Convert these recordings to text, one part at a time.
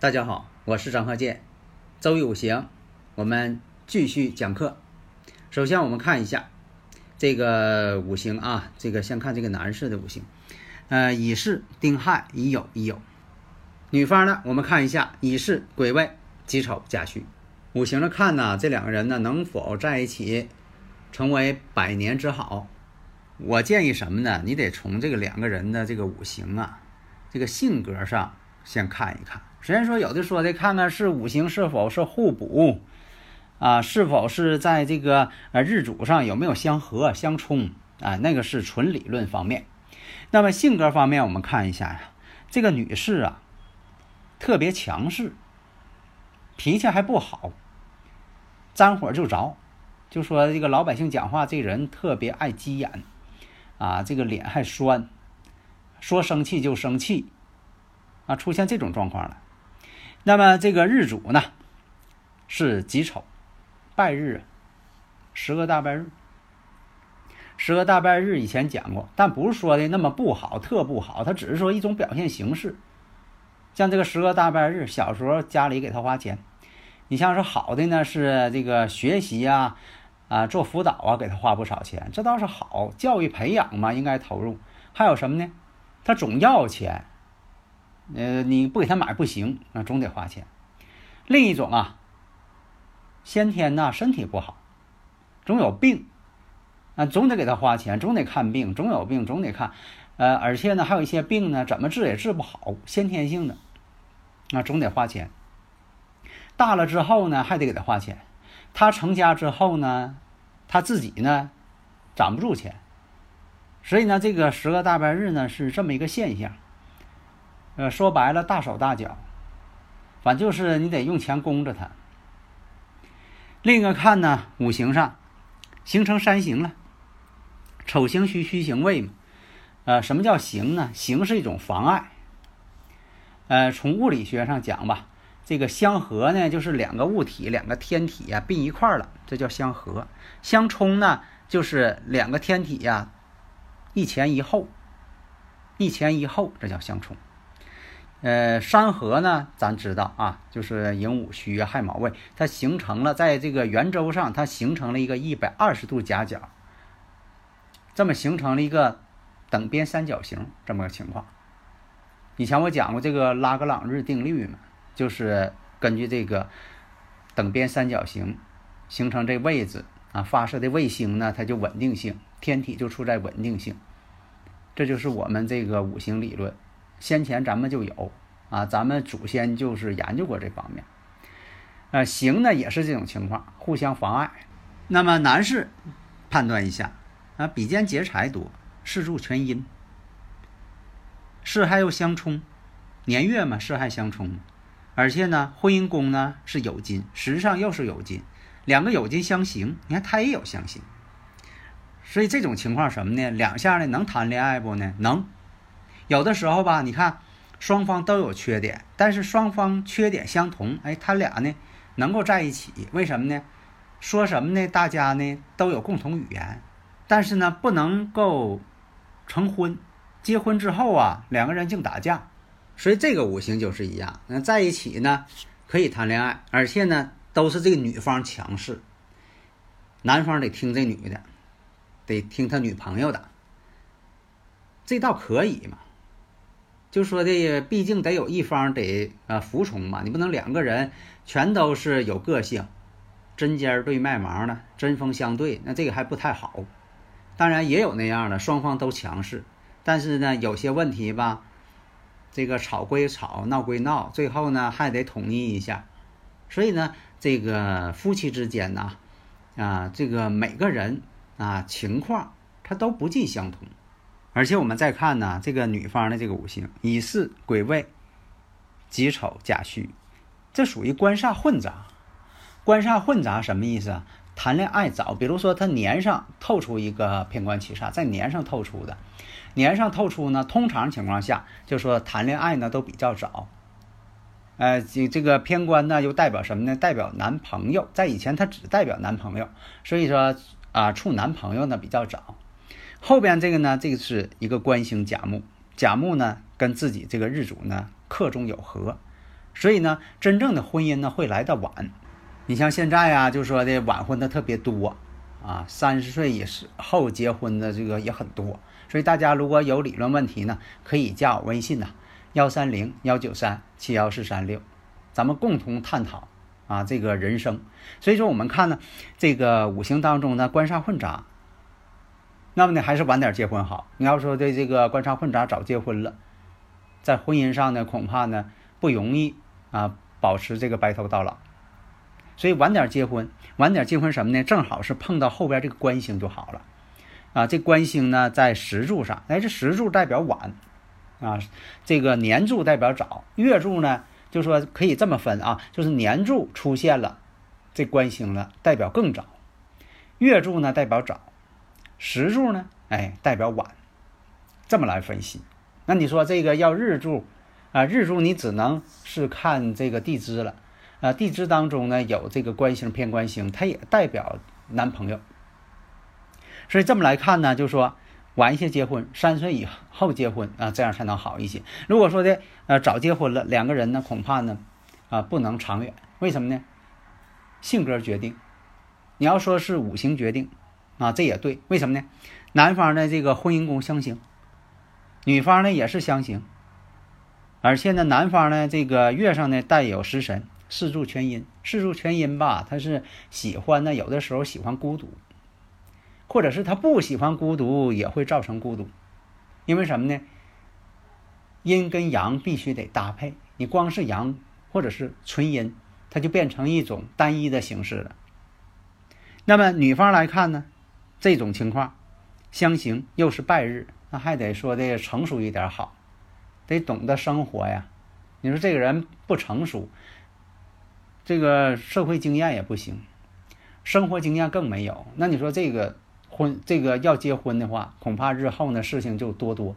大家好，我是张鹤剑，周有行，我们继续讲课。首先，我们看一下这个五行啊，这个先看这个男士的五行，呃，乙巳、丁亥、乙酉、乙酉。女方呢，我们看一下乙巳、癸未、己丑、甲戌。五行的看呢，这两个人呢能否在一起，成为百年之好？我建议什么呢？你得从这个两个人的这个五行啊，这个性格上先看一看。虽然说有的说的，看看是五行是否是互补，啊，是否是在这个呃日主上有没有相合相冲啊？那个是纯理论方面。那么性格方面，我们看一下呀，这个女士啊，特别强势，脾气还不好，沾火就着。就说这个老百姓讲话，这人特别爱急眼，啊，这个脸还酸，说生气就生气，啊，出现这种状况了。那么这个日主呢，是己丑，败日，十个大败日。十个大败日以前讲过，但不是说的那么不好，特不好，它只是说一种表现形式。像这个十个大败日，小时候家里给他花钱，你像是好的呢，是这个学习啊，啊做辅导啊，给他花不少钱，这倒是好，教育培养嘛，应该投入。还有什么呢？他总要钱。呃，你不给他买不行啊，总得花钱。另一种啊，先天呐身体不好，总有病，啊，总得给他花钱，总得看病，总有病总得看。呃，而且呢，还有一些病呢，怎么治也治不好，先天性的，那总得花钱。大了之后呢，还得给他花钱。他成家之后呢，他自己呢，攒不住钱，所以呢，这个十个大半日呢，是这么一个现象。呃，说白了，大手大脚，反就是你得用钱供着他。另一个看呢，五行上形成三刑了，丑刑戌戌刑未嘛。呃，什么叫刑呢？刑是一种妨碍。呃，从物理学上讲吧，这个相合呢，就是两个物体、两个天体呀并一块儿了，这叫相合。相冲呢，就是两个天体呀一前一后，一前一后，这叫相冲。呃，山河呢，咱知道啊，就是寅午戌亥卯未，它形成了在这个圆周上，它形成了一个一百二十度夹角，这么形成了一个等边三角形这么个情况。以前我讲过这个拉格朗日定律嘛，就是根据这个等边三角形形成这位置啊，发射的卫星呢，它就稳定性，天体就处在稳定性，这就是我们这个五行理论。先前咱们就有啊，咱们祖先就是研究过这方面。呃，行呢也是这种情况，互相妨碍。那么男士判断一下啊，比肩劫财多，四柱全阴，四害又相冲，年月嘛四害相冲，而且呢婚姻宫呢是酉金，实际上又是酉金，两个酉金相刑，你看他也有相刑，所以这种情况什么呢？两下呢能谈恋爱不呢？能。有的时候吧，你看双方都有缺点，但是双方缺点相同，哎，他俩呢能够在一起，为什么呢？说什么呢？大家呢都有共同语言，但是呢不能够成婚。结婚之后啊，两个人净打架，所以这个五行就是一样。那在一起呢可以谈恋爱，而且呢都是这个女方强势，男方得听这女的，得听他女朋友的，这倒可以嘛。就说的，毕竟得有一方得啊服从嘛，你不能两个人全都是有个性，针尖对麦芒的，针锋相对，那这个还不太好。当然也有那样的，双方都强势，但是呢，有些问题吧，这个吵归吵，闹归闹，最后呢还得统一一下，所以呢，这个夫妻之间呢，啊，这个每个人啊情况他都不尽相同。而且我们再看呢，这个女方的这个五行乙巳癸未己丑甲戌，这属于官煞混杂。官煞混杂什么意思啊？谈恋爱早，比如说他年上透出一个偏官七煞，在年上透出的，年上透出呢，通常情况下就说谈恋爱呢都比较早。呃，这这个偏官呢又代表什么呢？代表男朋友，在以前它只代表男朋友，所以说啊处男朋友呢比较早。后边这个呢，这个是一个官星甲木，甲木呢跟自己这个日主呢克中有合，所以呢，真正的婚姻呢会来的晚。你像现在啊，就说的晚婚的特别多啊，三十岁以后结婚的这个也很多。所以大家如果有理论问题呢，可以加我微信呐，幺三零幺九三七幺四三六，咱们共同探讨啊这个人生。所以说我们看呢，这个五行当中呢官煞混杂。那么呢，还是晚点结婚好。你要说对这个官杀混杂早结婚了，在婚姻上呢，恐怕呢不容易啊，保持这个白头到老。所以晚点结婚，晚点结婚什么呢？正好是碰到后边这个官星就好了。啊，这官星呢在时柱上，哎，这时柱代表晚，啊，这个年柱代表早，月柱呢就说可以这么分啊，就是年柱出现了这官星了，代表更早；月柱呢代表早。时柱呢？哎，代表晚，这么来分析。那你说这个要日柱啊？日柱你只能是看这个地支了啊。地支当中呢有这个官星偏官星，它也代表男朋友。所以这么来看呢，就说晚一些结婚，三岁以后结婚啊，这样才能好一些。如果说的呃早结婚了，两个人呢恐怕呢啊不能长远。为什么呢？性格决定。你要说是五行决定。啊，这也对，为什么呢？男方的这个婚姻宫相刑，女方呢也是相刑，而且呢，男方呢这个月上呢带有食神，四柱全阴，四柱全阴吧，他是喜欢呢，有的时候喜欢孤独，或者是他不喜欢孤独，也会造成孤独，因为什么呢？阴跟阳必须得搭配，你光是阳或者是纯阴，它就变成一种单一的形式了。那么女方来看呢？这种情况，相刑又是败日，那还得说的成熟一点好，得懂得生活呀。你说这个人不成熟，这个社会经验也不行，生活经验更没有。那你说这个婚，这个要结婚的话，恐怕日后呢事情就多多。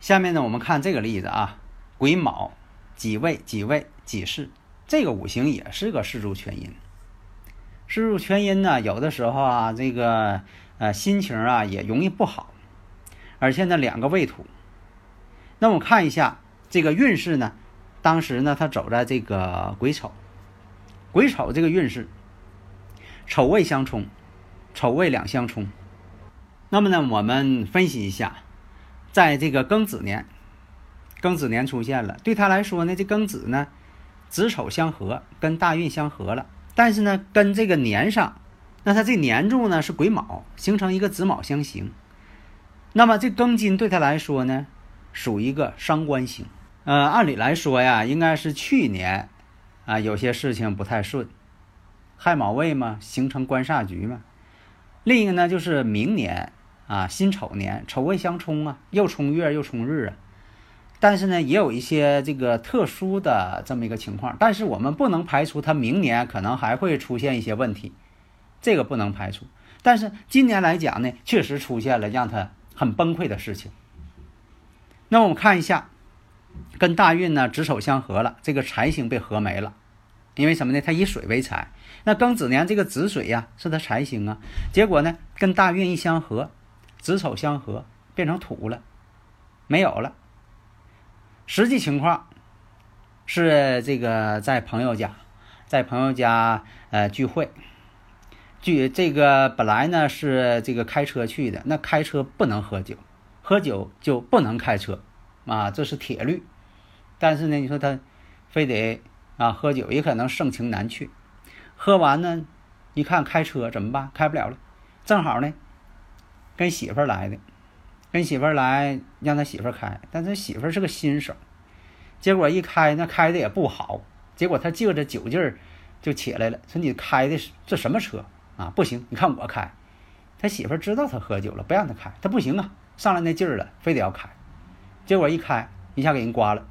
下面呢，我们看这个例子啊，癸卯、己未、己未、己巳，这个五行也是个四柱全阴。四柱全阴呢，有的时候啊，这个。呃，心情啊也容易不好，而且呢，两个未土。那我看一下这个运势呢，当时呢，他走在这个癸丑，癸丑这个运势，丑未相冲，丑未两相冲。那么呢，我们分析一下，在这个庚子年，庚子年出现了，对他来说呢，这庚子呢，子丑相合，跟大运相合了，但是呢，跟这个年上。那他这年柱呢是癸卯，形成一个子卯相刑。那么这庚金对他来说呢，属于一个伤官星。呃，按理来说呀，应该是去年啊有些事情不太顺，亥卯未嘛，形成官煞局嘛。另一个呢就是明年啊辛丑年，丑未相冲啊，又冲月又冲日啊。但是呢，也有一些这个特殊的这么一个情况。但是我们不能排除他明年可能还会出现一些问题。这个不能排除，但是今年来讲呢，确实出现了让他很崩溃的事情。那我们看一下，跟大运呢子丑相合了，这个财星被合没了，因为什么呢？他以水为财，那庚子年这个子水呀是他财星啊，结果呢跟大运一相合，子丑相合变成土了，没有了。实际情况是这个在朋友家，在朋友家呃聚会。据这个本来呢是这个开车去的，那开车不能喝酒，喝酒就不能开车，啊，这是铁律。但是呢，你说他非得啊喝酒，也可能盛情难却。喝完呢，一看开车怎么办？开不了了。正好呢，跟媳妇儿来的，跟媳妇儿来让他媳妇儿开，但是媳妇儿是个新手，结果一开那开的也不好，结果他借着酒劲儿就起来了，说你开的是这什么车啊？不行，你看我开。他媳妇知道他喝酒了，不让他开，他不行啊，上来那劲儿了，非得要开。结果一开，一下给人刮了，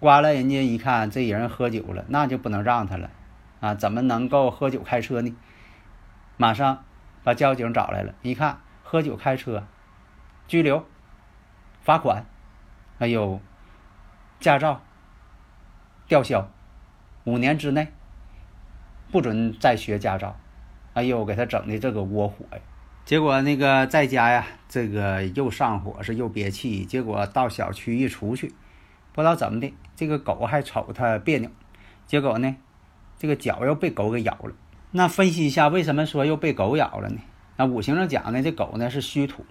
刮了，人家一看这人喝酒了，那就不能让他了啊！怎么能够喝酒开车呢？马上把交警找来了，一看喝酒开车，拘留，罚款，还有驾照吊销，五年之内不准再学驾照。哎呦，给他整的这个窝火呀！结果那个在家呀，这个又上火是又憋气。结果到小区一出去，不知道怎么的，这个狗还瞅他别扭。结果呢，这个脚又被狗给咬了。那分析一下，为什么说又被狗咬了呢？那五行上讲呢，这狗呢是虚土，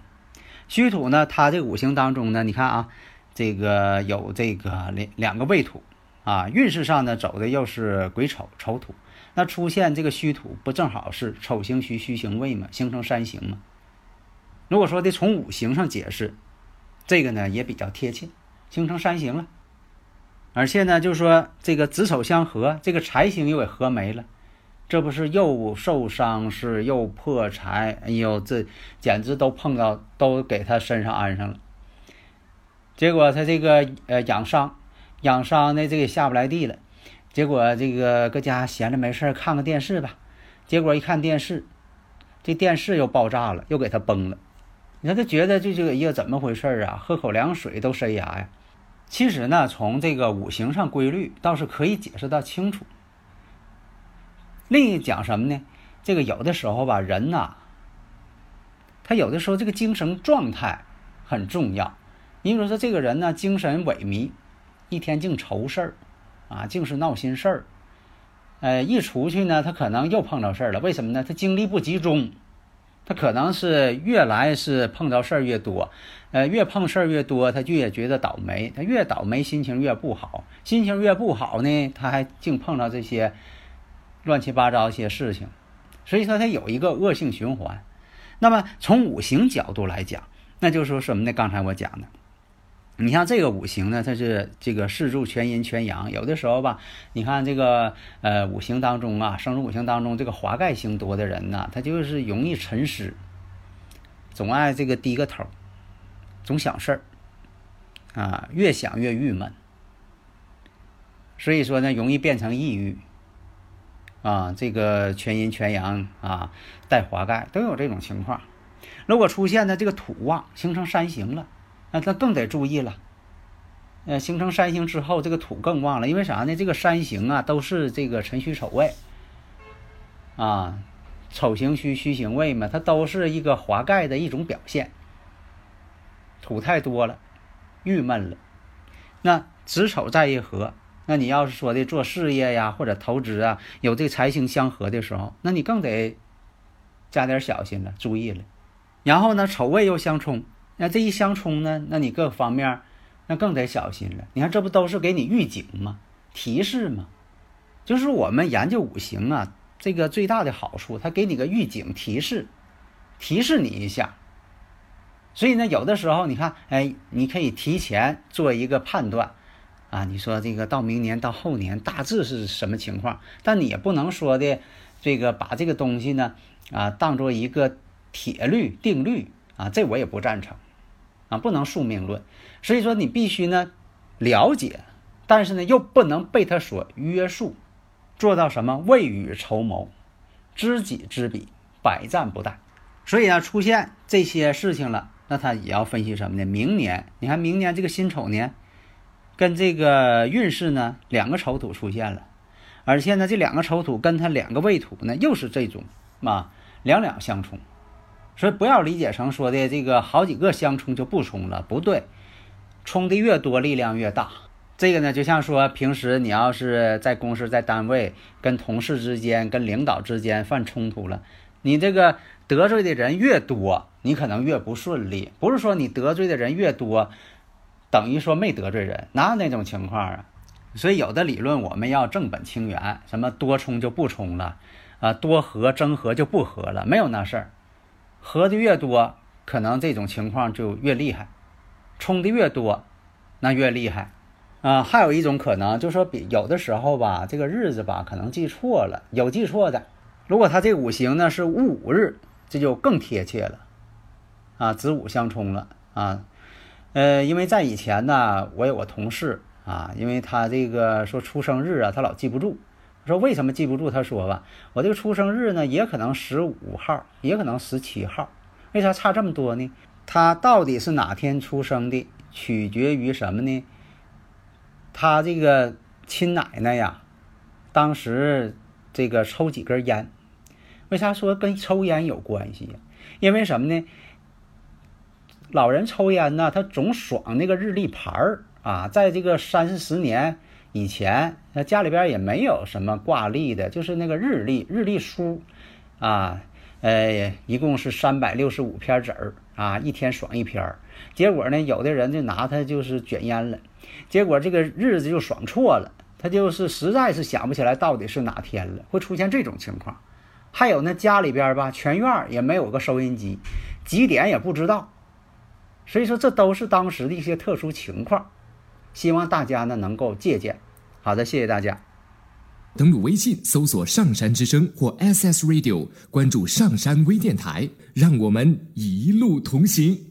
虚土呢，它这五行当中呢，你看啊，这个有这个两两个未土啊，运势上呢走的又是癸丑丑土。那出现这个虚土，不正好是丑行虚，虚行未嘛，形成山形嘛？如果说的从五行上解释，这个呢也比较贴切，形成山形了。而且呢，就是说这个子丑相合，这个财星又给合没了，这不是又受伤是又破财？哎呦，这简直都碰到，都给他身上安上了。结果他这个呃养伤，养伤呢这个下不来地了。结果这个搁家闲着没事看个电视吧，结果一看电视，这电视又爆炸了，又给他崩了。你看他觉得这这个呀怎么回事啊？喝口凉水都塞牙呀。其实呢，从这个五行上规律倒是可以解释到清楚。另一讲什么呢？这个有的时候吧，人呐，他有的时候这个精神状态很重要。你比如说这个人呢，精神萎靡，一天净愁事儿。啊，净是闹心事儿，呃，一出去呢，他可能又碰着事儿了。为什么呢？他精力不集中，他可能是越来是碰着事儿越多，呃，越碰事儿越多，他就越觉得倒霉，他越倒霉，心情越不好，心情越不好呢，他还净碰到这些乱七八糟一些事情，所以说他有一个恶性循环。那么从五行角度来讲，那就是说什么呢？刚才我讲的。你像这个五行呢，它是这个四柱全阴全阳，有的时候吧，你看这个呃五行当中啊，生日五行当中这个华盖星多的人呢，他就是容易沉思，总爱这个低个头，总想事儿，啊，越想越郁闷，所以说呢，容易变成抑郁，啊，这个全阴全阳啊带华盖都有这种情况，如果出现呢这个土旺形成山形了。那他更得注意了，呃，形成山形之后，这个土更旺了，因为啥呢？这个山形啊，都是这个辰戌丑未，啊，丑行戌，戌行未嘛，它都是一个华盖的一种表现。土太多了，郁闷了。那子丑在一合，那你要是说的做事业呀，或者投资啊，有这财星相合的时候，那你更得加点小心了，注意了。然后呢，丑未又相冲。那这一相冲呢，那你各方面那更得小心了。你看，这不都是给你预警吗？提示吗？就是我们研究五行啊，这个最大的好处，它给你个预警提示，提示你一下。所以呢，有的时候你看，哎，你可以提前做一个判断啊。你说这个到明年到后年大致是什么情况？但你也不能说的这个把这个东西呢啊当做一个铁律定律啊，这我也不赞成。啊，不能宿命论，所以说你必须呢了解，但是呢又不能被他所约束，做到什么未雨绸缪，知己知彼，百战不殆。所以呢出现这些事情了，那他也要分析什么呢？明年你看明年这个辛丑年，跟这个运势呢两个丑土出现了，而且呢这两个丑土跟他两个未土呢又是这种嘛两两相冲。所以不要理解成说的这个好几个相冲就不冲了，不对，冲的越多力量越大。这个呢，就像说平时你要是在公司在单位跟同事之间、跟领导之间犯冲突了，你这个得罪的人越多，你可能越不顺利。不是说你得罪的人越多，等于说没得罪人，哪有那种情况啊？所以有的理论我们要正本清源，什么多冲就不冲了，啊，多合争合就不合了，没有那事儿。合的越多，可能这种情况就越厉害；冲的越多，那越厉害。啊，还有一种可能就说，比有的时候吧，这个日子吧可能记错了，有记错的。如果他这五行呢是戊午日，这就更贴切了，啊，子午相冲了啊。呃，因为在以前呢，我有个同事啊，因为他这个说出生日啊，他老记不住。说为什么记不住？他说吧，我这个出生日呢，也可能十五号，也可能十七号，为啥差这么多呢？他到底是哪天出生的，取决于什么呢？他这个亲奶奶呀，当时这个抽几根烟，为啥说跟抽烟有关系呀？因为什么呢？老人抽烟呢，他总爽那个日历牌儿啊，在这个三四十年以前，那家里边也没有什么挂历的，就是那个日历、日历书啊，呃，一共是三百六十五篇纸儿啊，一天爽一篇儿。结果呢，有的人就拿它就是卷烟了，结果这个日子就爽错了，他就是实在是想不起来到底是哪天了，会出现这种情况。还有呢，家里边吧，全院也没有个收音机，几点也不知道。所以说，这都是当时的一些特殊情况，希望大家呢能够借鉴。好的，谢谢大家。登录微信搜索“上山之声”或 SS Radio，关注上山微电台，让我们一路同行。